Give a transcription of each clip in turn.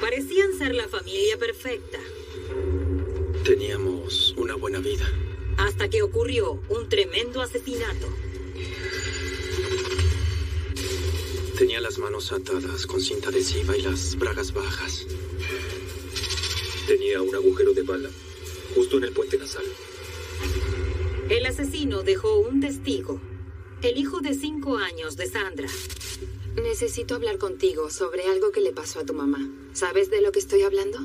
Parecían ser la familia perfecta. Teníamos una buena vida. Hasta que ocurrió un tremendo asesinato. Tenía las manos atadas con cinta adhesiva y las bragas bajas. Tenía un agujero de bala justo en el puente nasal. El asesino dejó un testigo, el hijo de cinco años de Sandra. Necesito hablar contigo sobre algo que le pasó a tu mamá. ¿Sabes de lo que estoy hablando?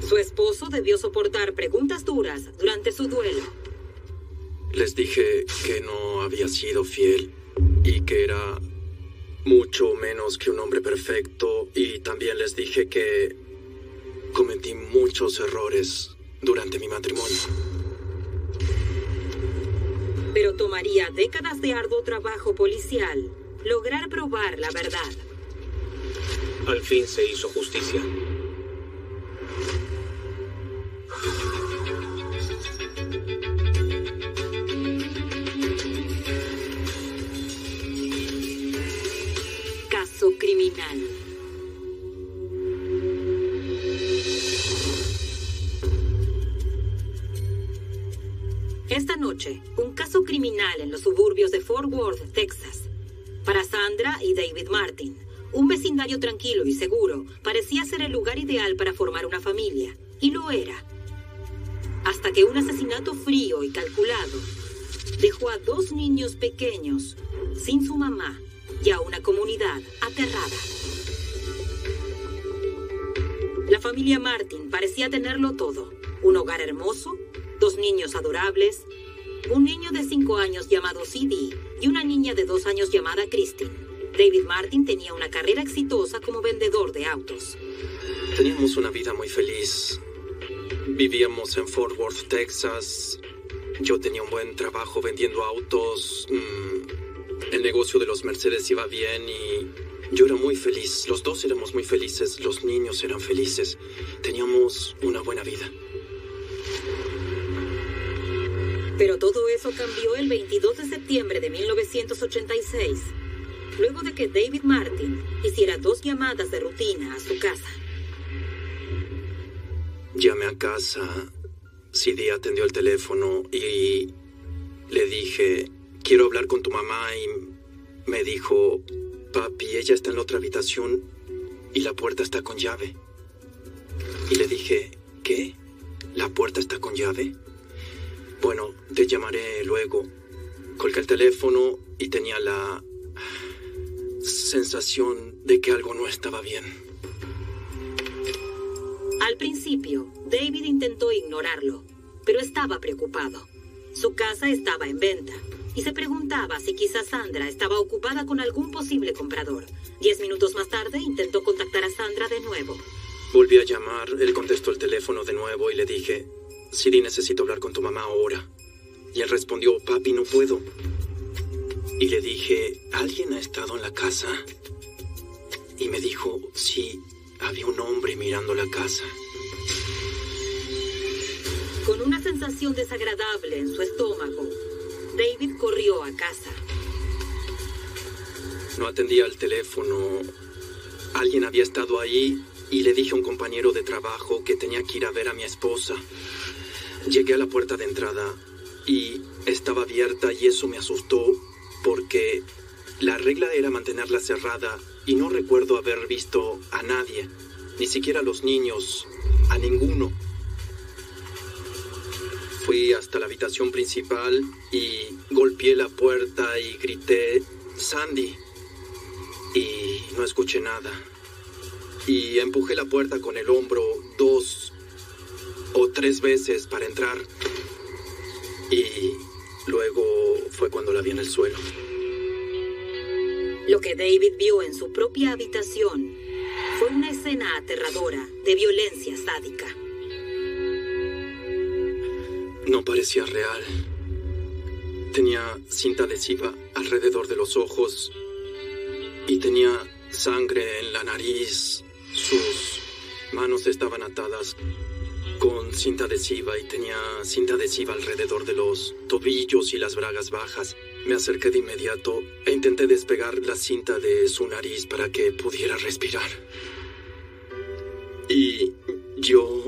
Su esposo debió soportar preguntas duras durante su duelo. Les dije que no había sido fiel y que era mucho menos que un hombre perfecto y también les dije que cometí muchos errores durante mi matrimonio. Pero tomaría décadas de arduo trabajo policial lograr probar la verdad. Al fin se hizo justicia. Caso criminal. Esta noche, un caso criminal en los suburbios de Fort Worth, Texas. Para Sandra y David Martin, un vecindario tranquilo y seguro parecía ser el lugar ideal para formar una familia, y lo era. Hasta que un asesinato frío y calculado dejó a dos niños pequeños sin su mamá y a una comunidad aterrada. La familia Martin parecía tenerlo todo. Un hogar hermoso, dos niños adorables, un niño de cinco años llamado CD y una niña de dos años llamada Christine. David Martin tenía una carrera exitosa como vendedor de autos. Teníamos una vida muy feliz. Vivíamos en Fort Worth, Texas. Yo tenía un buen trabajo vendiendo autos. Mm, el negocio de los Mercedes iba bien y yo era muy feliz. Los dos éramos muy felices. Los niños eran felices. Teníamos una buena vida. Pero todo eso cambió el 22 de septiembre de 1986, luego de que David Martin hiciera dos llamadas de rutina a su casa. Llamé a casa. CD atendió el teléfono y le dije, quiero hablar con tu mamá y me dijo, papi, ella está en la otra habitación y la puerta está con llave. Y le dije, ¿qué? ¿La puerta está con llave? Bueno, te llamaré luego. Colgué el teléfono y tenía la sensación de que algo no estaba bien. Al principio, David intentó ignorarlo, pero estaba preocupado. Su casa estaba en venta y se preguntaba si quizás Sandra estaba ocupada con algún posible comprador. Diez minutos más tarde intentó contactar a Sandra de nuevo. Volví a llamar, él contestó el teléfono de nuevo y le dije, Siri, necesito hablar con tu mamá ahora. Y él respondió, papi, no puedo. Y le dije, ¿alguien ha estado en la casa? Y me dijo, sí, había un hombre mirando la casa. Con una sensación desagradable en su estómago, David corrió a casa. No atendía el teléfono. Alguien había estado ahí y le dije a un compañero de trabajo que tenía que ir a ver a mi esposa. Llegué a la puerta de entrada y estaba abierta y eso me asustó porque la regla era mantenerla cerrada y no recuerdo haber visto a nadie, ni siquiera a los niños, a ninguno. Fui hasta la habitación principal y golpeé la puerta y grité, Sandy. Y no escuché nada. Y empujé la puerta con el hombro dos o tres veces para entrar. Y luego fue cuando la vi en el suelo. Lo que David vio en su propia habitación fue una escena aterradora de violencia sádica. No parecía real. Tenía cinta adhesiva alrededor de los ojos y tenía sangre en la nariz. Sus manos estaban atadas con cinta adhesiva y tenía cinta adhesiva alrededor de los tobillos y las bragas bajas. Me acerqué de inmediato e intenté despegar la cinta de su nariz para que pudiera respirar. Y yo...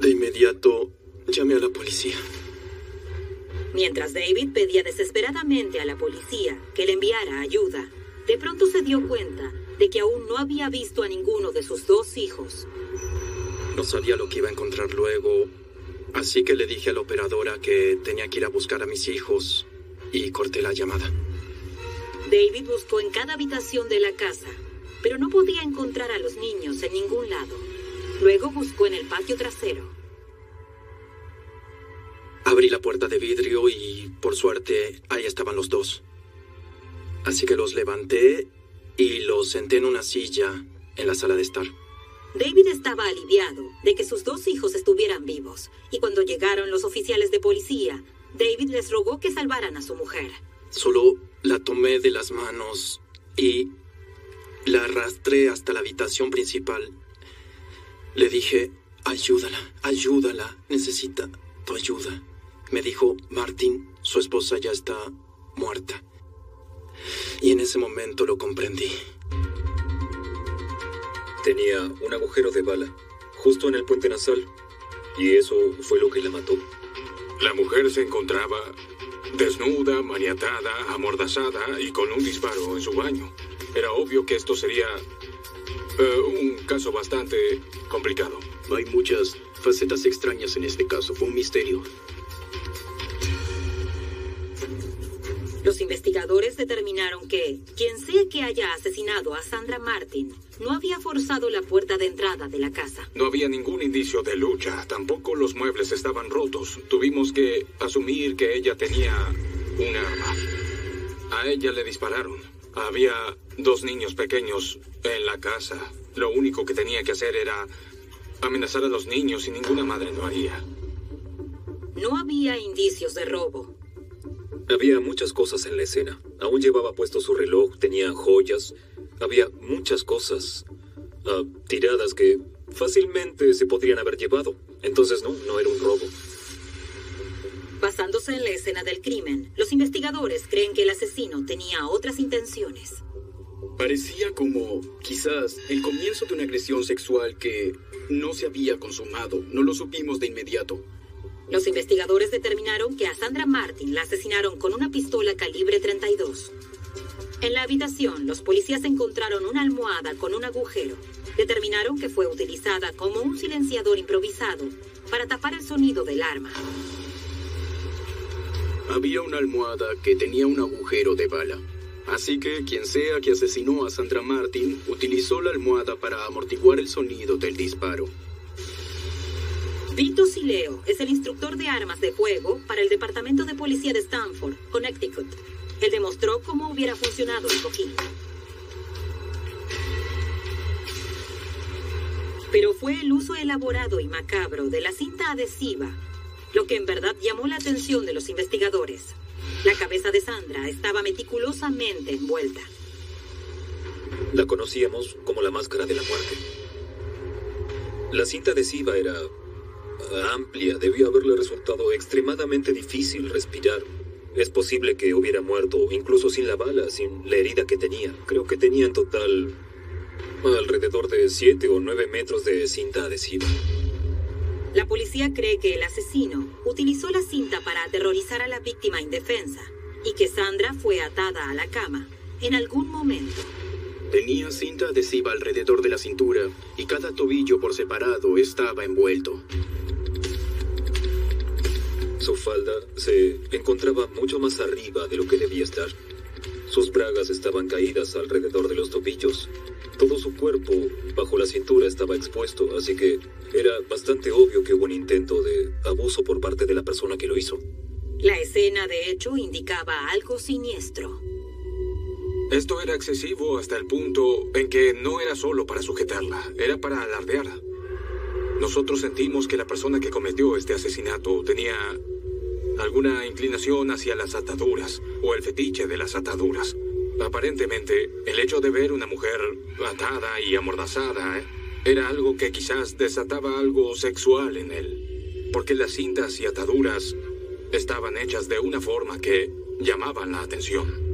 De inmediato llamé a la policía. Mientras David pedía desesperadamente a la policía que le enviara ayuda, de pronto se dio cuenta de que aún no había visto a ninguno de sus dos hijos. No sabía lo que iba a encontrar luego, así que le dije a la operadora que tenía que ir a buscar a mis hijos y corté la llamada. David buscó en cada habitación de la casa, pero no podía encontrar a los niños en ningún lado. Luego buscó en el patio trasero. Abrí la puerta de vidrio y, por suerte, ahí estaban los dos. Así que los levanté y los senté en una silla en la sala de estar. David estaba aliviado de que sus dos hijos estuvieran vivos, y cuando llegaron los oficiales de policía, David les rogó que salvaran a su mujer. Solo la tomé de las manos y la arrastré hasta la habitación principal. Le dije, ayúdala, ayúdala, necesita tu ayuda. Me dijo, Martin, su esposa ya está muerta. Y en ese momento lo comprendí. Tenía un agujero de bala, justo en el puente nasal. Y eso fue lo que la mató. La mujer se encontraba desnuda, maniatada, amordazada y con un disparo en su baño. Era obvio que esto sería eh, un caso bastante complicado. Hay muchas facetas extrañas en este caso. Fue un misterio. Los investigadores determinaron que quien sea que haya asesinado a Sandra Martin no había forzado la puerta de entrada de la casa. No había ningún indicio de lucha, tampoco los muebles estaban rotos. Tuvimos que asumir que ella tenía un arma. A ella le dispararon. Había dos niños pequeños en la casa. Lo único que tenía que hacer era amenazar a los niños y ninguna madre lo haría. No había indicios de robo. Había muchas cosas en la escena. Aún llevaba puesto su reloj, tenía joyas. Había muchas cosas ah, tiradas que fácilmente se podrían haber llevado. Entonces no, no era un robo. Basándose en la escena del crimen, los investigadores creen que el asesino tenía otras intenciones. Parecía como quizás el comienzo de una agresión sexual que no se había consumado. No lo supimos de inmediato. Los investigadores determinaron que a Sandra Martin la asesinaron con una pistola calibre 32. En la habitación, los policías encontraron una almohada con un agujero. Determinaron que fue utilizada como un silenciador improvisado para tapar el sonido del arma. Había una almohada que tenía un agujero de bala. Así que quien sea que asesinó a Sandra Martin utilizó la almohada para amortiguar el sonido del disparo. Vito Sileo es el instructor de armas de fuego para el Departamento de Policía de Stanford, Connecticut. Él demostró cómo hubiera funcionado el cojín. Pero fue el uso elaborado y macabro de la cinta adhesiva lo que en verdad llamó la atención de los investigadores. La cabeza de Sandra estaba meticulosamente envuelta. La conocíamos como la máscara de la muerte. La cinta adhesiva era amplia, debió haberle resultado extremadamente difícil respirar. Es posible que hubiera muerto, incluso sin la bala, sin la herida que tenía. Creo que tenía en total alrededor de 7 o 9 metros de cinta adhesiva. La policía cree que el asesino utilizó la cinta para aterrorizar a la víctima indefensa y que Sandra fue atada a la cama en algún momento. Tenía cinta adhesiva alrededor de la cintura y cada tobillo por separado estaba envuelto. Su falda se encontraba mucho más arriba de lo que debía estar. Sus bragas estaban caídas alrededor de los tobillos. Todo su cuerpo bajo la cintura estaba expuesto, así que era bastante obvio que hubo un intento de abuso por parte de la persona que lo hizo. La escena, de hecho, indicaba algo siniestro. Esto era excesivo hasta el punto en que no era solo para sujetarla, era para alardear. Nosotros sentimos que la persona que cometió este asesinato tenía alguna inclinación hacia las ataduras o el fetiche de las ataduras. Aparentemente, el hecho de ver una mujer atada y amordazada ¿eh? era algo que quizás desataba algo sexual en él, porque las cintas y ataduras estaban hechas de una forma que llamaban la atención.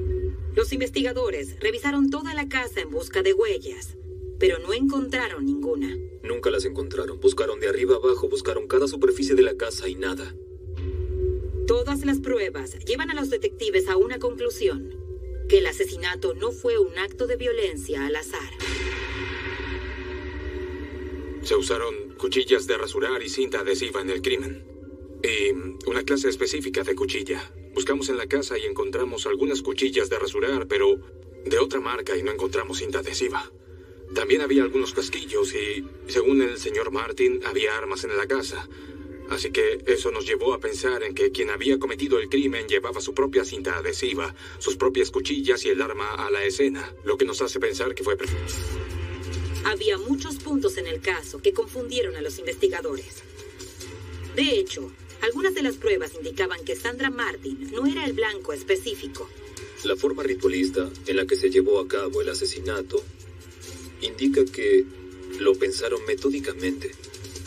Los investigadores revisaron toda la casa en busca de huellas, pero no encontraron ninguna. Nunca las encontraron. Buscaron de arriba abajo, buscaron cada superficie de la casa y nada. Todas las pruebas llevan a los detectives a una conclusión, que el asesinato no fue un acto de violencia al azar. Se usaron cuchillas de rasurar y cinta adhesiva en el crimen. Y una clase específica de cuchilla. Buscamos en la casa y encontramos algunas cuchillas de rasurar, pero de otra marca y no encontramos cinta adhesiva. También había algunos casquillos y, según el señor Martin, había armas en la casa. Así que eso nos llevó a pensar en que quien había cometido el crimen llevaba su propia cinta adhesiva, sus propias cuchillas y el arma a la escena, lo que nos hace pensar que fue... Había muchos puntos en el caso que confundieron a los investigadores. De hecho, algunas de las pruebas indicaban que Sandra Martin no era el blanco específico. La forma ritualista en la que se llevó a cabo el asesinato indica que lo pensaron metódicamente.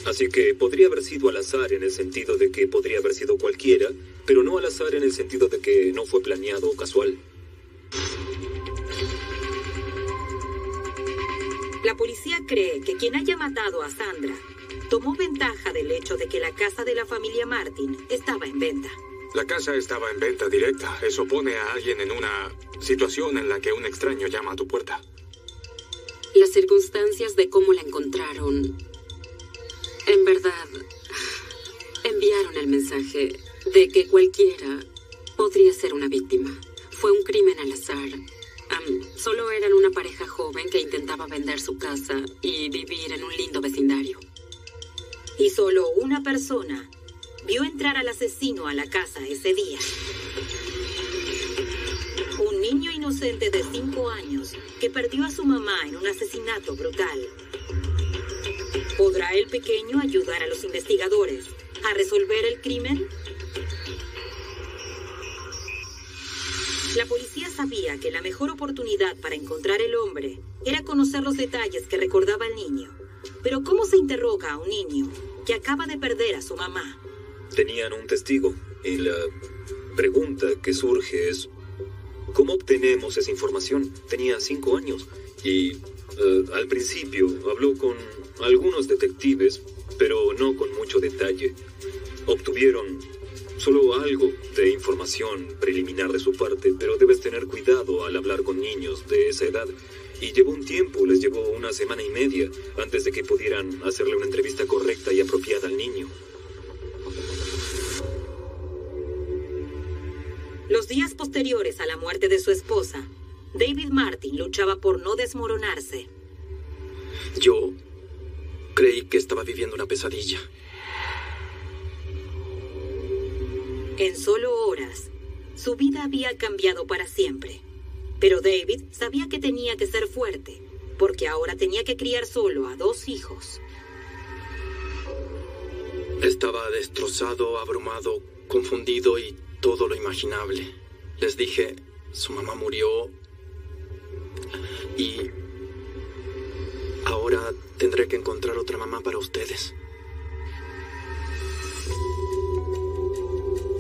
Así que podría haber sido al azar en el sentido de que podría haber sido cualquiera, pero no al azar en el sentido de que no fue planeado o casual. La policía cree que quien haya matado a Sandra tomó ventaja del hecho de que la casa de la familia Martin estaba en venta. La casa estaba en venta directa. Eso pone a alguien en una situación en la que un extraño llama a tu puerta. Las circunstancias de cómo la encontraron, en verdad, enviaron el mensaje de que cualquiera podría ser una víctima. Fue un crimen al azar. Solo eran una pareja joven que intentaba vender su casa y vivir en un lindo vecindario. Y solo una persona vio entrar al asesino a la casa ese día. Un niño inocente de 5 años que perdió a su mamá en un asesinato brutal. ¿Podrá el pequeño ayudar a los investigadores a resolver el crimen? La policía sabía que la mejor oportunidad para encontrar el hombre era conocer los detalles que recordaba el niño. Pero ¿cómo se interroga a un niño que acaba de perder a su mamá? Tenían un testigo y la pregunta que surge es, ¿cómo obtenemos esa información? Tenía cinco años y eh, al principio habló con algunos detectives, pero no con mucho detalle. Obtuvieron solo algo de información preliminar de su parte, pero debes tener cuidado al hablar con niños de esa edad. Y llevó un tiempo, les llevó una semana y media antes de que pudieran hacerle una entrevista correcta y apropiada al niño. Los días posteriores a la muerte de su esposa, David Martin luchaba por no desmoronarse. Yo creí que estaba viviendo una pesadilla. En solo horas, su vida había cambiado para siempre. Pero David sabía que tenía que ser fuerte, porque ahora tenía que criar solo a dos hijos. Estaba destrozado, abrumado, confundido y todo lo imaginable. Les dije, su mamá murió y ahora tendré que encontrar otra mamá para ustedes.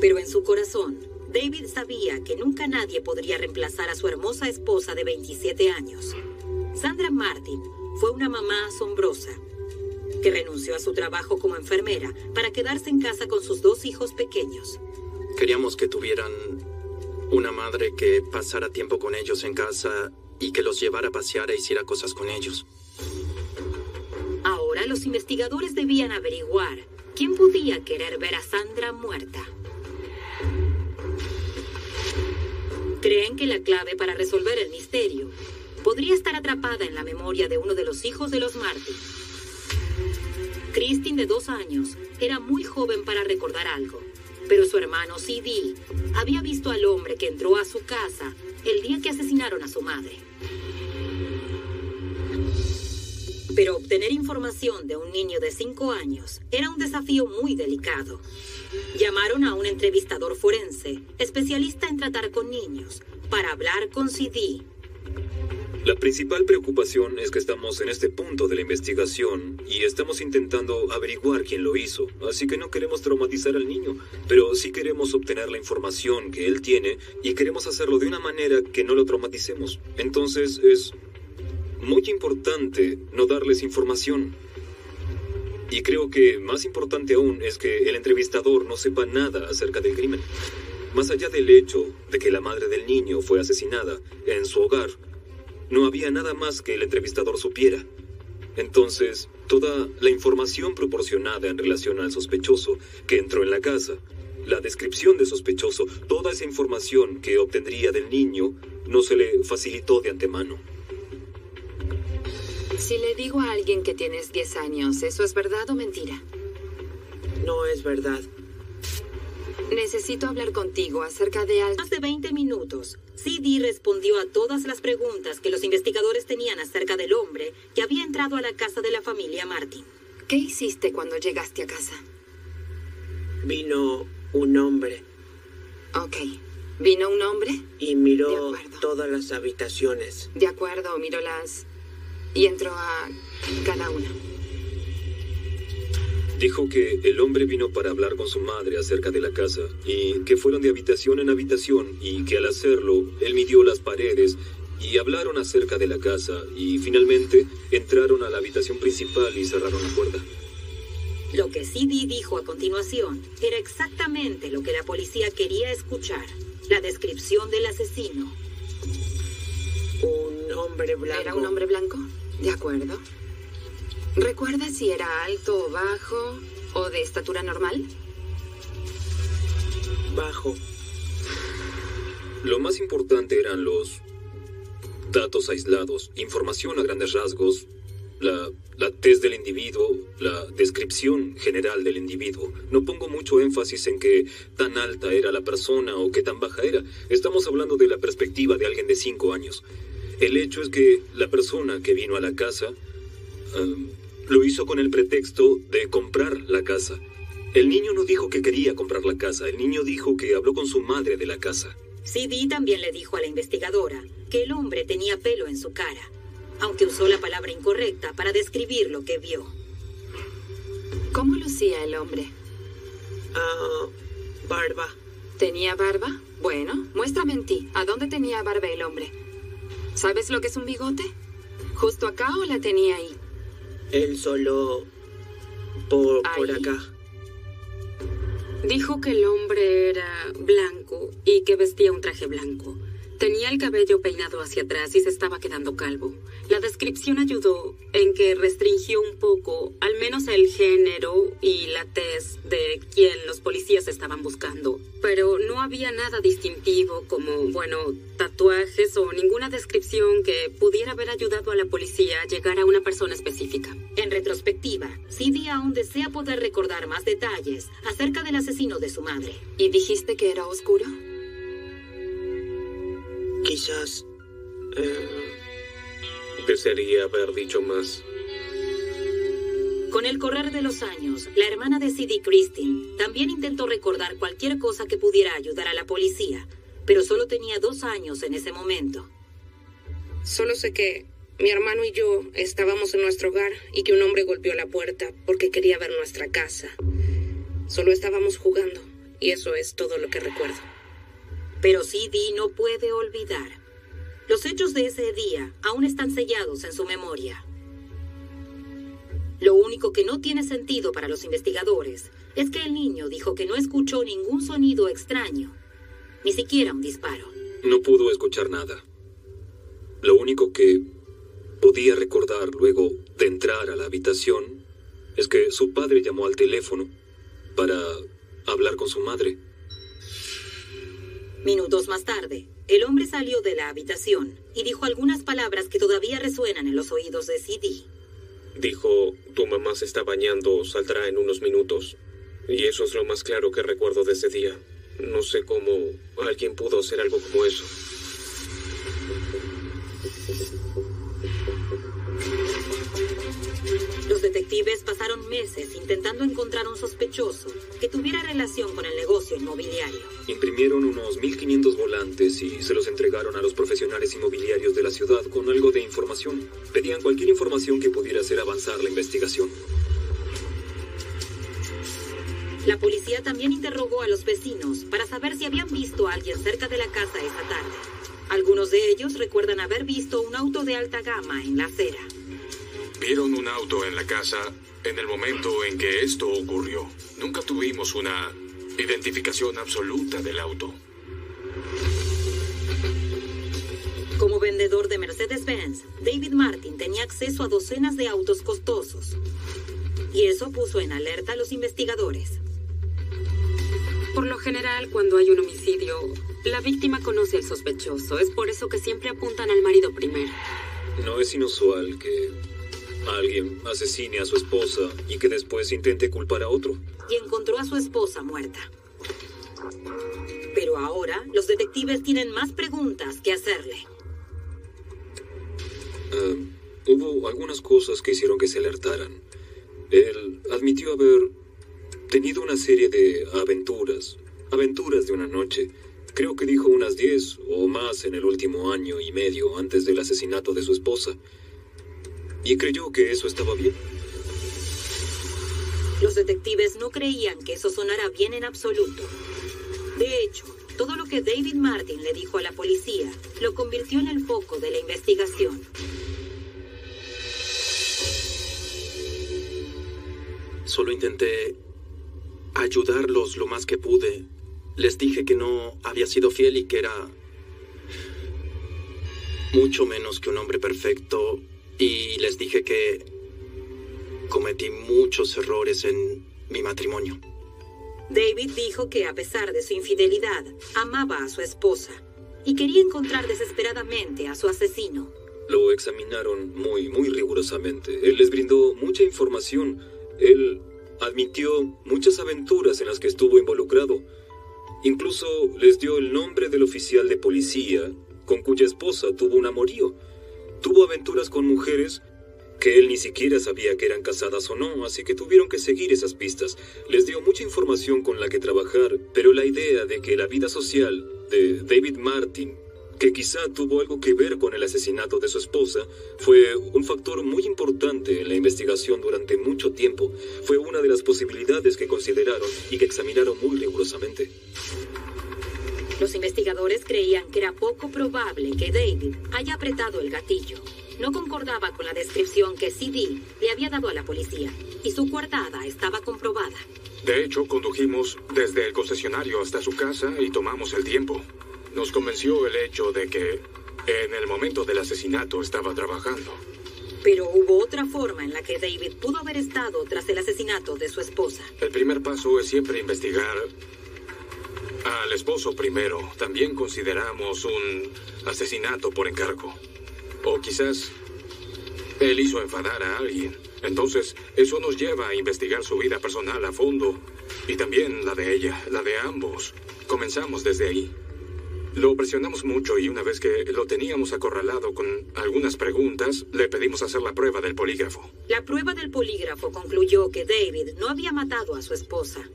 Pero en su corazón, David sabía que nunca nadie podría reemplazar a su hermosa esposa de 27 años. Sandra Martin fue una mamá asombrosa, que renunció a su trabajo como enfermera para quedarse en casa con sus dos hijos pequeños. Queríamos que tuvieran una madre que pasara tiempo con ellos en casa y que los llevara a pasear e hiciera cosas con ellos. Los investigadores debían averiguar quién podía querer ver a Sandra muerta. Creen que la clave para resolver el misterio podría estar atrapada en la memoria de uno de los hijos de los Martin. Christine, de dos años, era muy joven para recordar algo, pero su hermano C.D. había visto al hombre que entró a su casa el día que asesinaron a su madre. Pero obtener información de un niño de cinco años era un desafío muy delicado. Llamaron a un entrevistador forense, especialista en tratar con niños, para hablar con CD. La principal preocupación es que estamos en este punto de la investigación y estamos intentando averiguar quién lo hizo, así que no queremos traumatizar al niño, pero sí queremos obtener la información que él tiene y queremos hacerlo de una manera que no lo traumaticemos. Entonces es muy importante no darles información. Y creo que más importante aún es que el entrevistador no sepa nada acerca del crimen. Más allá del hecho de que la madre del niño fue asesinada en su hogar, no había nada más que el entrevistador supiera. Entonces, toda la información proporcionada en relación al sospechoso que entró en la casa, la descripción de sospechoso, toda esa información que obtendría del niño, no se le facilitó de antemano. Si le digo a alguien que tienes 10 años, ¿eso es verdad o mentira? No es verdad. Necesito hablar contigo acerca de algo. Más de 20 minutos, CD respondió a todas las preguntas que los investigadores tenían acerca del hombre que había entrado a la casa de la familia Martin. ¿Qué hiciste cuando llegaste a casa? Vino un hombre Ok. ¿Vino un hombre? y miró todas las habitaciones. De acuerdo, miró las... y entró a cada una. Dijo que el hombre vino para hablar con su madre acerca de la casa y que fueron de habitación en habitación y que al hacerlo él midió las paredes y hablaron acerca de la casa y finalmente entraron a la habitación principal y cerraron la puerta. Lo que CD dijo a continuación era exactamente lo que la policía quería escuchar, la descripción del asesino. Un hombre blanco. ¿Era un hombre blanco? De acuerdo. ¿Recuerda si era alto o bajo o de estatura normal? bajo. Lo más importante eran los datos aislados, información a grandes rasgos, la, la tez del individuo, la descripción general del individuo. No pongo mucho énfasis en qué tan alta era la persona o qué tan baja era. Estamos hablando de la perspectiva de alguien de cinco años. El hecho es que la persona que vino a la casa em, lo hizo con el pretexto de comprar la casa. El niño no dijo que quería comprar la casa, el niño dijo que habló con su madre de la casa. CD también le dijo a la investigadora que el hombre tenía pelo en su cara, aunque usó la palabra incorrecta para describir lo que vio. ¿Cómo lucía el hombre? Ah, barba. ¿Tenía barba? Bueno, muéstrame en ti. ¿A dónde tenía barba el hombre? ¿Sabes lo que es un bigote? ¿Justo acá o la tenía ahí? Él solo por, por acá. Dijo que el hombre era blanco y que vestía un traje blanco. Tenía el cabello peinado hacia atrás y se estaba quedando calvo. La descripción ayudó en que restringió un poco, al menos el género y la tez de quien los policías estaban buscando. Pero no había nada distintivo como, bueno, tatuajes o ninguna descripción que pudiera haber ayudado a la policía a llegar a una persona específica. En retrospectiva, CD aún desea poder recordar más detalles acerca del asesino de su madre. ¿Y dijiste que era oscuro? Quizás. eh, Desearía haber dicho más. Con el correr de los años, la hermana de CD, Christine, también intentó recordar cualquier cosa que pudiera ayudar a la policía, pero solo tenía dos años en ese momento. Solo sé que mi hermano y yo estábamos en nuestro hogar y que un hombre golpeó la puerta porque quería ver nuestra casa. Solo estábamos jugando y eso es todo lo que recuerdo. Pero CD no puede olvidar. Los hechos de ese día aún están sellados en su memoria. Lo único que no tiene sentido para los investigadores es que el niño dijo que no escuchó ningún sonido extraño, ni siquiera un disparo. No pudo escuchar nada. Lo único que podía recordar luego de entrar a la habitación es que su padre llamó al teléfono para hablar con su madre. Minutos más tarde, el hombre salió de la habitación y dijo algunas palabras que todavía resuenan en los oídos de CD. Dijo, tu mamá se está bañando, saldrá en unos minutos. Y eso es lo más claro que recuerdo de ese día. No sé cómo alguien pudo hacer algo como eso. Los detectives pasaron meses intentando encontrar un sospechoso que tuviera relación con el negocio inmobiliario. Imprimieron unos 1500 volantes y se los entregaron a los profesionales inmobiliarios de la ciudad con algo de información. Pedían cualquier información que pudiera hacer avanzar la investigación. La policía también interrogó a los vecinos para saber si habían visto a alguien cerca de la casa esa tarde. Algunos de ellos recuerdan haber visto un auto de alta gama en la acera. Vieron un auto en la casa en el momento en que esto ocurrió. Nunca tuvimos una identificación absoluta del auto. Como vendedor de Mercedes-Benz, David Martin tenía acceso a docenas de autos costosos. Y eso puso en alerta a los investigadores. Por lo general, cuando hay un homicidio, la víctima conoce al sospechoso. Es por eso que siempre apuntan al marido primero. No es inusual que alguien asesine a su esposa y que después intente culpar a otro. Y encontró a su esposa muerta. Pero ahora los detectives tienen más preguntas que hacerle. Ah, hubo algunas cosas que hicieron que se alertaran. Él admitió haber tenido una serie de aventuras, aventuras de una noche. Creo que dijo unas 10 o más en el último año y medio antes del asesinato de su esposa. Y creyó que eso estaba bien. Los detectives no creían que eso sonara bien en absoluto. De hecho, todo lo que David Martin le dijo a la policía lo convirtió en el foco de la investigación. Solo intenté ayudarlos lo más que pude. Les dije que no había sido fiel y que era mucho menos que un hombre perfecto. Y les dije que cometí muchos errores en mi matrimonio. David dijo que a pesar de su infidelidad, amaba a su esposa y quería encontrar desesperadamente a su asesino. Lo examinaron muy, muy rigurosamente. Él les brindó mucha información. Él admitió muchas aventuras en las que estuvo involucrado. Incluso les dio el nombre del oficial de policía con cuya esposa tuvo un amorío. Tuvo aventuras con mujeres que él ni siquiera sabía que eran casadas o no, así que tuvieron que seguir esas pistas. Les dio mucha información con la que trabajar, pero la idea de que la vida social de David Martin, que quizá tuvo algo que ver con el asesinato de su esposa, fue un factor muy importante en la investigación durante mucho tiempo. Fue una de las posibilidades que consideraron y que examinaron muy rigurosamente. Los investigadores creían que era poco probable que David haya apretado el gatillo. No concordaba con la descripción que CD le había dado a la policía, y su coartada estaba comprobada. De hecho, condujimos desde el concesionario hasta su casa y tomamos el tiempo. Nos convenció el hecho de que en el momento del asesinato estaba trabajando. Pero hubo otra forma en la que David pudo haber estado tras el asesinato de su esposa. El primer paso es siempre investigar al esposo primero. También consideramos un asesinato por encargo. O quizás él hizo enfadar a alguien. Entonces, eso nos lleva a investigar su vida personal a fondo. Y también la de ella, la de ambos. Comenzamos desde ahí. Lo presionamos mucho y una vez que lo teníamos acorralado con algunas preguntas, le pedimos hacer la prueba del polígrafo. La prueba del polígrafo concluyó que David no había matado a su esposa.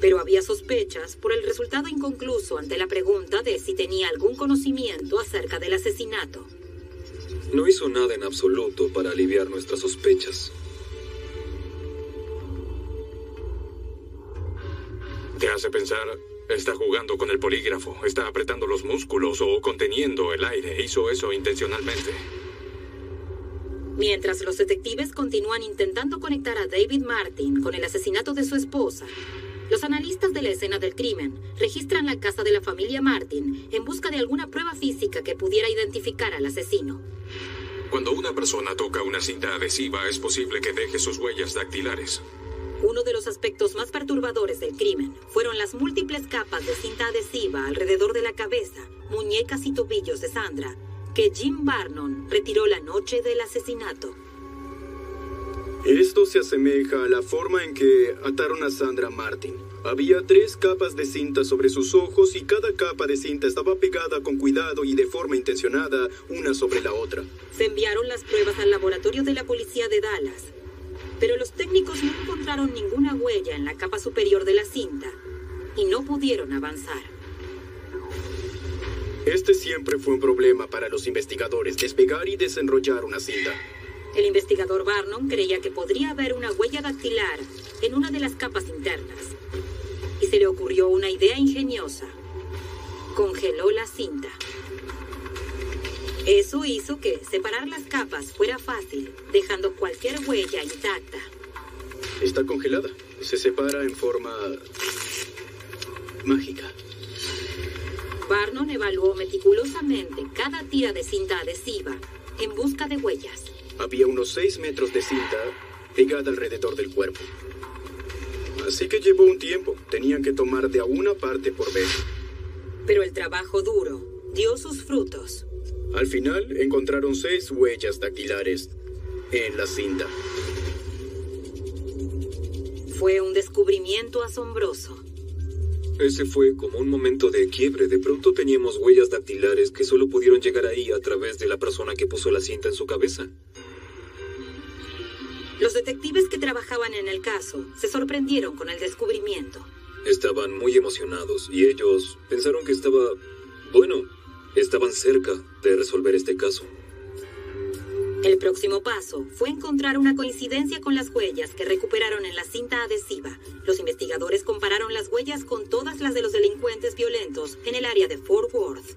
Pero había sospechas por el resultado inconcluso ante la pregunta de si tenía algún conocimiento acerca del asesinato. No hizo nada en absoluto para aliviar nuestras sospechas. Te hace pensar, está jugando con el polígrafo, está apretando los músculos o conteniendo el aire. Hizo eso intencionalmente. Mientras los detectives continúan intentando conectar a David Martin con el asesinato de su esposa, los analistas de la escena del crimen registran la casa de la familia Martin en busca de alguna prueba física que pudiera identificar al asesino. Cuando una persona toca una cinta adhesiva, es posible que deje sus huellas dactilares. Uno de los aspectos más perturbadores del crimen fueron las múltiples capas de cinta adhesiva alrededor de la cabeza, muñecas y tobillos de Sandra, que Jim Barnon retiró la noche del asesinato. Esto se asemeja a la forma en que ataron a Sandra Martin. Había tres capas de cinta sobre sus ojos y cada capa de cinta estaba pegada con cuidado y de forma intencionada una sobre la otra. Se enviaron las pruebas al laboratorio de la policía de Dallas, pero los técnicos no encontraron ninguna huella en la capa superior de la cinta y no pudieron avanzar. Este siempre fue un problema para los investigadores, despegar y desenrollar una cinta. El investigador Barnum creía que podría haber una huella dactilar en una de las capas internas. Y se le ocurrió una idea ingeniosa. Congeló la cinta. Eso hizo que separar las capas fuera fácil, dejando cualquier huella intacta. Está congelada. Se separa en forma mágica. Barnon evaluó meticulosamente cada tira de cinta adhesiva en busca de huellas. Había unos seis metros de cinta pegada alrededor del cuerpo. Así que llevó un tiempo. Tenían que tomar de a una parte por vez. Pero el trabajo duro dio sus frutos. Al final encontraron seis huellas dactilares en la cinta. Fue un descubrimiento asombroso. Ese fue como un momento de quiebre. De pronto teníamos huellas dactilares que solo pudieron llegar ahí a través de la persona que puso la cinta en su cabeza. Los detectives que trabajaban en el caso se sorprendieron con el descubrimiento. Estaban muy emocionados y ellos pensaron que estaba... Bueno, estaban cerca de resolver este caso. El próximo paso fue encontrar una coincidencia con las huellas que recuperaron en la cinta adhesiva. Los investigadores compararon las huellas con todas las de los delincuentes violentos en el área de Fort Worth.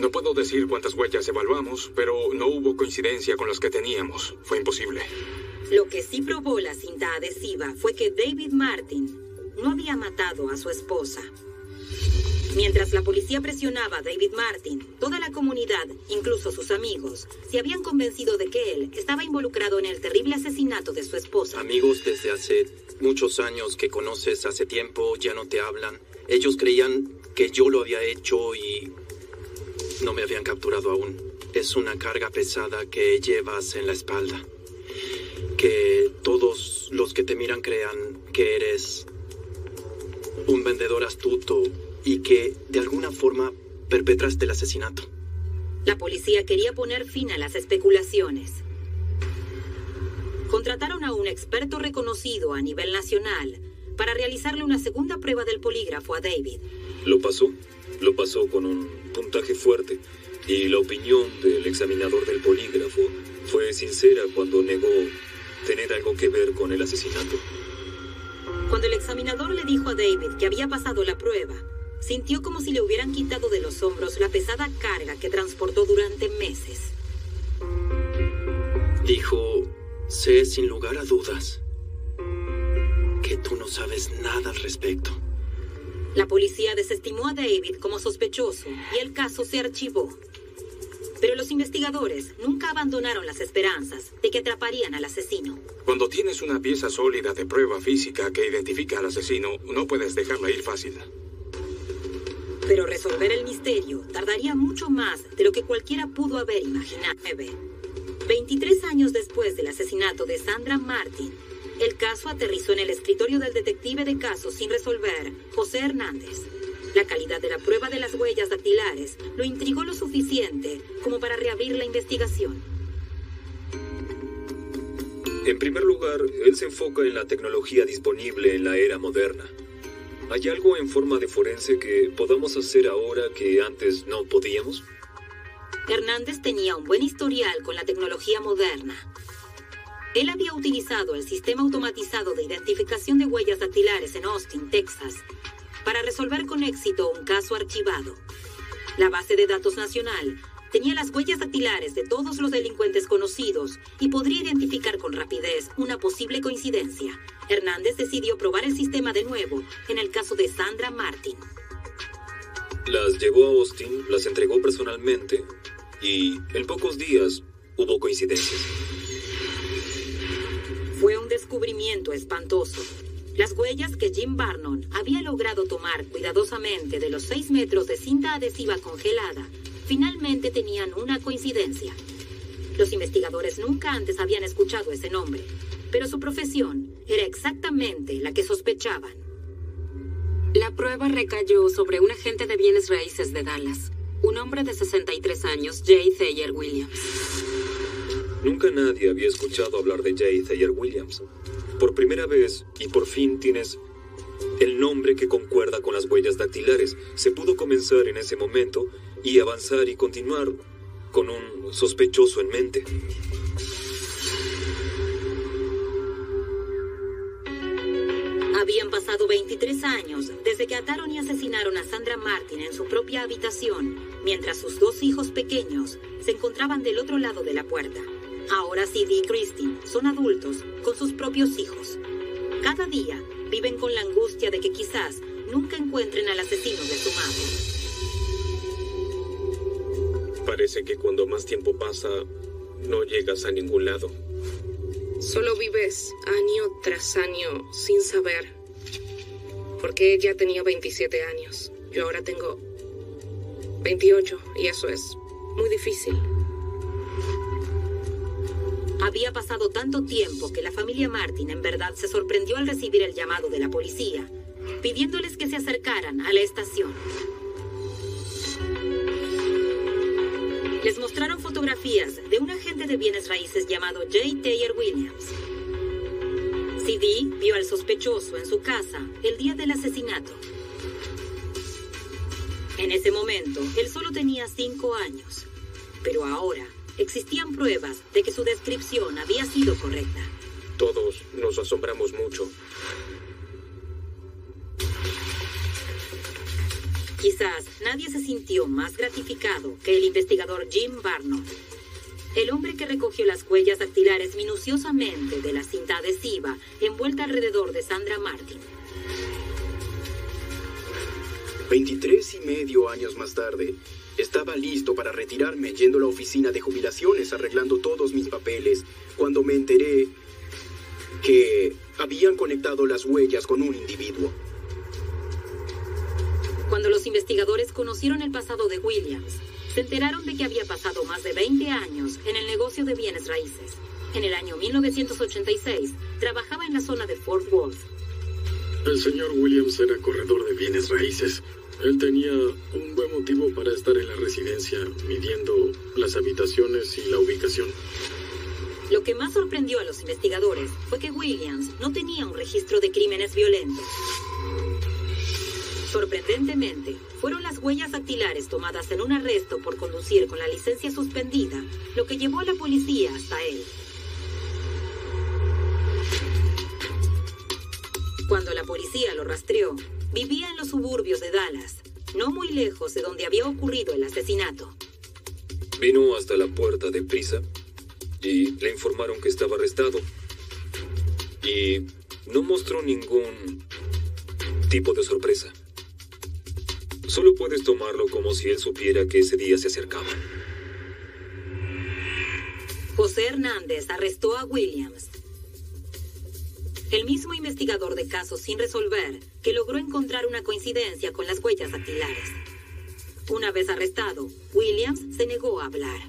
No puedo decir cuántas huellas evaluamos, pero no hubo coincidencia con las que teníamos. Fue imposible. Lo que sí probó la cinta adhesiva fue que David Martin no había matado a su esposa. Mientras la policía presionaba a David Martin, toda la comunidad, incluso sus amigos, se habían convencido de que él estaba involucrado en el terrible asesinato de su esposa. Amigos desde hace muchos años que conoces hace tiempo ya no te hablan. Ellos creían que yo lo había hecho y no me habían capturado aún. Es una carga pesada que llevas en la espalda. Que todos los que te miran crean que eres un vendedor astuto y que de alguna forma perpetraste el asesinato. La policía quería poner fin a las especulaciones. Contrataron a un experto reconocido a nivel nacional para realizarle una segunda prueba del polígrafo a David. Lo pasó, lo pasó con un puntaje fuerte y la opinión del examinador del polígrafo fue sincera cuando negó tener algo que ver con el asesinato. Cuando el examinador le dijo a David que había pasado la prueba, sintió como si le hubieran quitado de los hombros la pesada carga que transportó durante meses. Dijo, sé sin lugar a dudas que tú no sabes nada al respecto. La policía desestimó a David como sospechoso y el caso se archivó. Pero los investigadores nunca abandonaron las esperanzas de que atraparían al asesino. Cuando tienes una pieza sólida de prueba física que identifica al asesino, no puedes dejarla ir fácil. Pero resolver el misterio tardaría mucho más de lo que cualquiera pudo haber imaginado. 23 años después del asesinato de Sandra Martin, el caso aterrizó en el escritorio del detective de casos sin resolver, José Hernández. La calidad de la prueba de las huellas dactilares lo intrigó lo suficiente como para reabrir la investigación. En primer lugar, él se enfoca en la tecnología disponible en la era moderna. ¿Hay algo en forma de forense que podamos hacer ahora que antes no podíamos? Hernández tenía un buen historial con la tecnología moderna. Él había utilizado el sistema automatizado de identificación de huellas dactilares en Austin, Texas, para resolver con éxito un caso archivado. La base de datos nacional tenía las huellas dactilares de todos los delincuentes conocidos y podría identificar con rapidez una posible coincidencia. Hernández decidió probar el sistema de nuevo en el caso de Sandra Martin. Las llevó a Austin, las entregó personalmente y en pocos días hubo coincidencias. Fue un descubrimiento espantoso. Las huellas que Jim Barnon había logrado tomar cuidadosamente de los seis metros de cinta adhesiva congelada finalmente tenían una coincidencia. Los investigadores nunca antes habían escuchado ese nombre, pero su profesión era exactamente la que sospechaban. La prueba recayó sobre un agente de bienes raíces de Dallas, un hombre de 63 años, Jay Thayer Williams. Nunca nadie había escuchado hablar de Jay Thayer Williams. Por primera vez y por fin tienes el nombre que concuerda con las huellas dactilares. Se pudo comenzar en ese momento y avanzar y continuar con un sospechoso en mente. Pasado 23 años desde que ataron y asesinaron a Sandra Martin en su propia habitación mientras sus dos hijos pequeños se encontraban del otro lado de la puerta. Ahora CD y Christine son adultos con sus propios hijos. Cada día viven con la angustia de que quizás nunca encuentren al asesino de su madre. Parece que cuando más tiempo pasa, no llegas a ningún lado. Solo vives año tras año sin saber. Porque ella tenía 27 años. Yo ahora tengo 28 y eso es muy difícil. Había pasado tanto tiempo que la familia Martin en verdad se sorprendió al recibir el llamado de la policía, pidiéndoles que se acercaran a la estación. Les mostraron fotografías de un agente de bienes raíces llamado J. Taylor Williams. CD vio al sospechoso en su casa el día del asesinato. En ese momento, él solo tenía cinco años, pero ahora existían pruebas de que su descripción había sido correcta. Todos nos asombramos mucho. Quizás nadie se sintió más gratificado que el investigador Jim Barnard, el hombre que recogió las huellas dactilares minuciosamente de la cinta adhesiva envuelta alrededor de Sandra Martin. 23 y medio años más tarde, estaba listo para retirarme yendo a la oficina de jubilaciones arreglando todos mis papeles cuando me enteré que habían conectado las huellas con un individuo. Cuando los investigadores conocieron el pasado de Williams, se enteraron de que había pasado más de 20 años en el negocio de bienes raíces. En el año 1986, trabajaba en la zona de Fort Worth. El señor Williams era corredor de bienes raíces. Él tenía un buen motivo para estar en la residencia, midiendo las habitaciones y la ubicación. Lo que más sorprendió a los investigadores fue que Williams no tenía un registro de crímenes violentos. Sorprendentemente, fueron las huellas dactilares tomadas en un arresto por conducir con la licencia suspendida lo que llevó a la policía hasta él. Cuando la policía lo rastreó, vivía en los suburbios de Dallas, no muy lejos de donde había ocurrido el asesinato. Vino hasta la puerta de prisa y le informaron que estaba arrestado. Y no mostró ningún tipo de sorpresa. Solo puedes tomarlo como si él supiera que ese día se acercaba. José Hernández arrestó a Williams. El mismo investigador de casos sin resolver que logró encontrar una coincidencia con las huellas dactilares. Una vez arrestado, Williams se negó a hablar.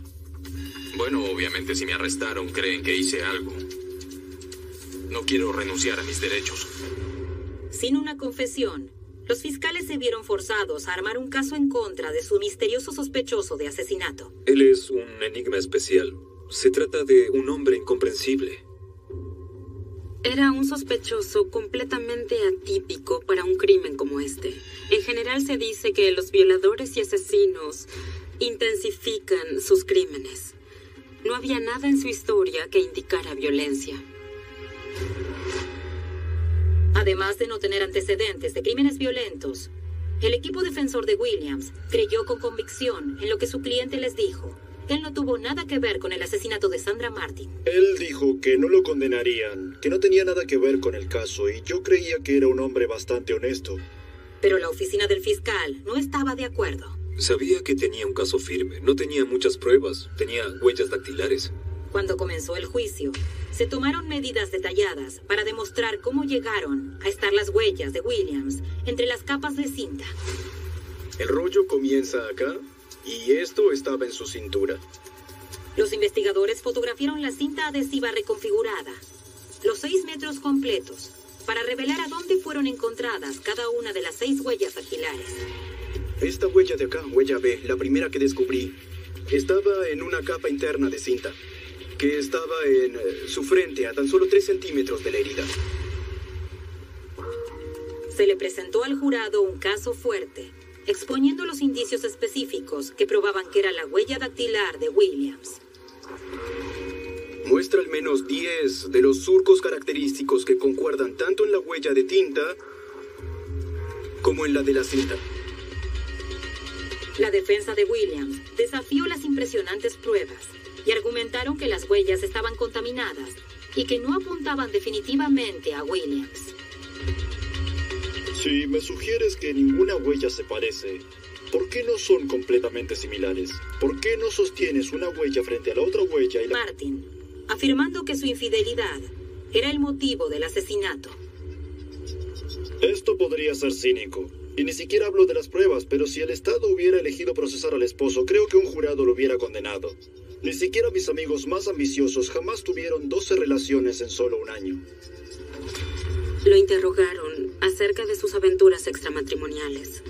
Bueno, obviamente si me arrestaron creen que hice algo. No quiero renunciar a mis derechos. Sin una confesión, los fiscales se vieron forzados a armar un caso en contra de su misterioso sospechoso de asesinato. Él es un enigma especial. Se trata de un hombre incomprensible. Era un sospechoso completamente atípico para un crimen como este. En general se dice que los violadores y asesinos intensifican sus crímenes. No había nada en su historia que indicara violencia. Además de no tener antecedentes de crímenes violentos, el equipo defensor de Williams creyó con convicción en lo que su cliente les dijo. Él no tuvo nada que ver con el asesinato de Sandra Martin. Él dijo que no lo condenarían, que no tenía nada que ver con el caso y yo creía que era un hombre bastante honesto. Pero la oficina del fiscal no estaba de acuerdo. Sabía que tenía un caso firme. No tenía muchas pruebas. Tenía huellas dactilares. Cuando comenzó el juicio, se tomaron medidas detalladas para demostrar cómo llegaron a estar las huellas de Williams entre las capas de cinta. El rollo comienza acá y esto estaba en su cintura. Los investigadores fotografiaron la cinta adhesiva reconfigurada, los seis metros completos, para revelar a dónde fueron encontradas cada una de las seis huellas dactilares. Esta huella de acá, huella B, la primera que descubrí, estaba en una capa interna de cinta, que estaba en eh, su frente a tan solo tres centímetros de la herida. Se le presentó al jurado un caso fuerte, exponiendo los indicios específicos que probaban que era la huella dactilar de Williams. Muestra al menos 10 de los surcos característicos que concuerdan tanto en la huella de tinta como en la de la cinta. La defensa de Williams desafió las impresionantes pruebas y argumentaron que las huellas estaban contaminadas y que no apuntaban definitivamente a Williams. Si me sugieres que ninguna huella se parece, ¿por qué no son completamente similares? ¿Por qué no sostienes una huella frente a la otra huella y la... Martin, afirmando que su infidelidad era el motivo del asesinato. Esto podría ser cínico. Y ni siquiera hablo de las pruebas, pero si el Estado hubiera elegido procesar al esposo, creo que un jurado lo hubiera condenado. Ni siquiera mis amigos más ambiciosos jamás tuvieron 12 relaciones en solo un año. Lo interrogaron acerca de sus aventuras extramatrimoniales.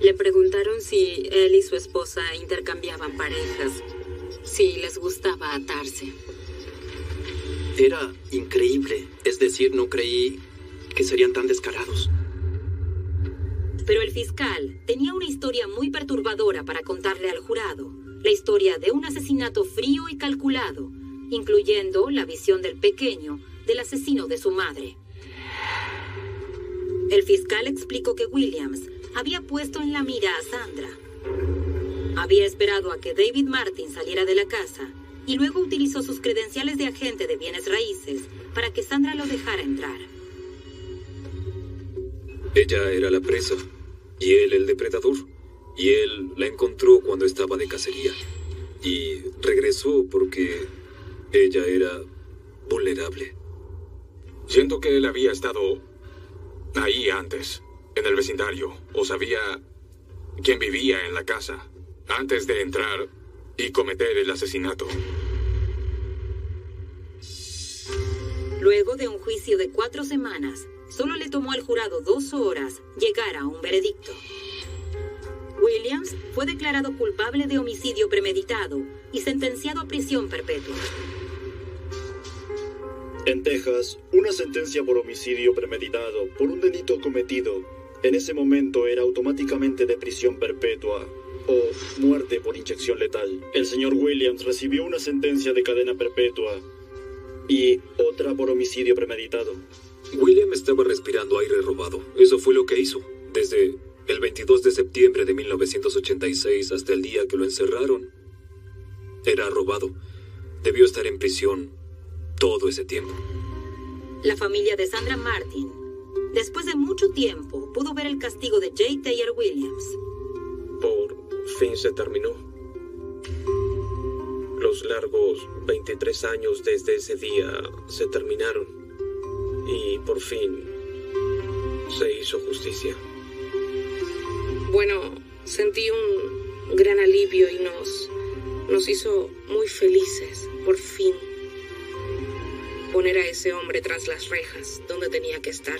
Le preguntaron si él y su esposa intercambiaban parejas, si les gustaba atarse. Era increíble. Es decir, no creí que serían tan descarados. Pero el fiscal tenía una historia muy perturbadora para contarle al jurado. La historia de un asesinato frío y calculado, incluyendo la visión del pequeño del asesino de su madre. El fiscal explicó que Williams había puesto en la mira a Sandra. Había esperado a que David Martin saliera de la casa y luego utilizó sus credenciales de agente de bienes raíces para que Sandra lo dejara entrar. Ella era la presa y él el depredador. Y él la encontró cuando estaba de cacería. Y regresó porque ella era vulnerable. Siento que él había estado ahí antes, en el vecindario, o sabía quién vivía en la casa, antes de entrar y cometer el asesinato. Luego de un juicio de cuatro semanas, solo le tomó al jurado dos horas llegar a un veredicto. Williams fue declarado culpable de homicidio premeditado y sentenciado a prisión perpetua. En Texas, una sentencia por homicidio premeditado por un delito cometido en ese momento era automáticamente de prisión perpetua o muerte por inyección letal. El señor Williams recibió una sentencia de cadena perpetua y otra por homicidio premeditado. William estaba respirando aire robado. Eso fue lo que hizo. Desde el 22 de septiembre de 1986 hasta el día que lo encerraron. Era robado. Debió estar en prisión todo ese tiempo. La familia de Sandra Martin, después de mucho tiempo, pudo ver el castigo de J. Taylor Williams. Por fin se terminó. Los largos 23 años desde ese día se terminaron. Y por fin se hizo justicia. Bueno, sentí un gran alivio y nos, nos hizo muy felices, por fin. Poner a ese hombre tras las rejas, donde tenía que estar.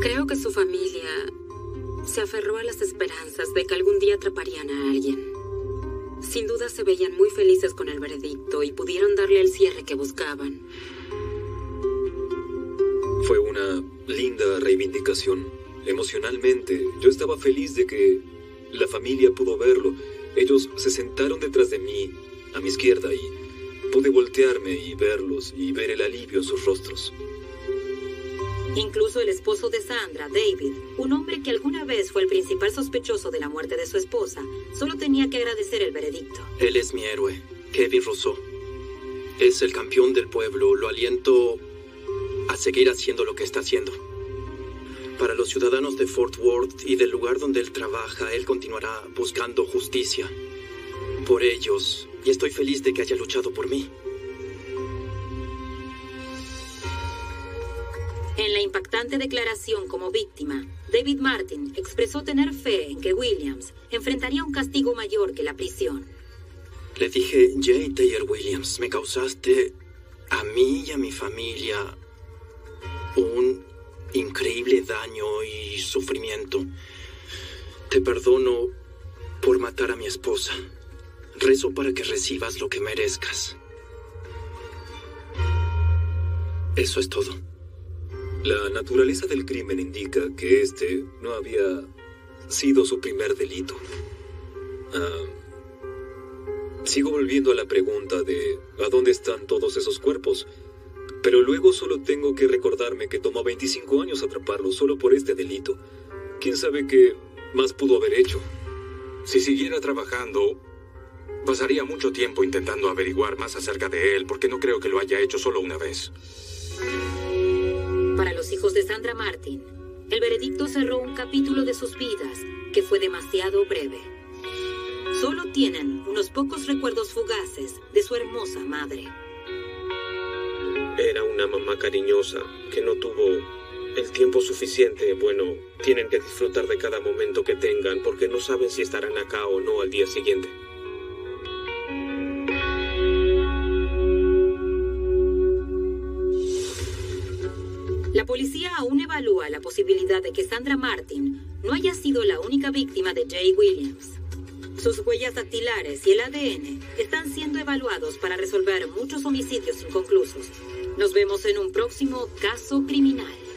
Creo que su familia se aferró a las esperanzas de que algún día atraparían a alguien. Sin duda se veían muy felices con el veredicto y pudieron darle el cierre que buscaban. Fue una linda reivindicación. Emocionalmente, yo estaba feliz de que la familia pudo verlo. Ellos se sentaron detrás de mí, a mi izquierda, y pude voltearme y verlos y ver el alivio en sus rostros. Incluso el esposo de Sandra, David, un hombre que alguna vez fue el principal sospechoso de la muerte de su esposa, solo tenía que agradecer el veredicto. Él es mi héroe, Kevin Rousseau. Es el campeón del pueblo. Lo aliento a seguir haciendo lo que está haciendo. Para los ciudadanos de Fort Worth y del lugar donde él trabaja, él continuará buscando justicia. Por ellos, y estoy feliz de que haya luchado por mí. En la impactante declaración como víctima, David Martin expresó tener fe en que Williams enfrentaría un castigo mayor que la prisión. Le dije, J. Taylor Williams, me causaste a mí y a mi familia un increíble daño y sufrimiento. Te perdono por matar a mi esposa. Rezo para que recibas lo que merezcas. Eso es todo. La naturaleza del crimen indica que este no había sido su primer delito. Ah, sigo volviendo a la pregunta de ¿a dónde están todos esos cuerpos? Pero luego solo tengo que recordarme que tomó 25 años atraparlo solo por este delito. ¿Quién sabe que más pudo haber hecho. Si siguiera trabajando, pasaría mucho tiempo intentando averiguar más acerca de él, porque no creo que lo haya hecho solo una vez. Para los hijos de Sandra Martin, el veredicto cerró un capítulo de sus vidas que fue demasiado breve. Solo tienen unos pocos recuerdos fugaces de su hermosa madre. Era una mamá cariñosa que no tuvo el tiempo suficiente. Bueno, tienen que disfrutar de cada momento que tengan porque no saben si estarán acá o no al día siguiente. La policía aún evalúa la posibilidad de que Sandra Martin no haya sido la única víctima de Jay Williams. Sus huellas dactilares y el ADN están siendo evaluados para resolver muchos homicidios inconclusos. Nos vemos en un próximo caso criminal.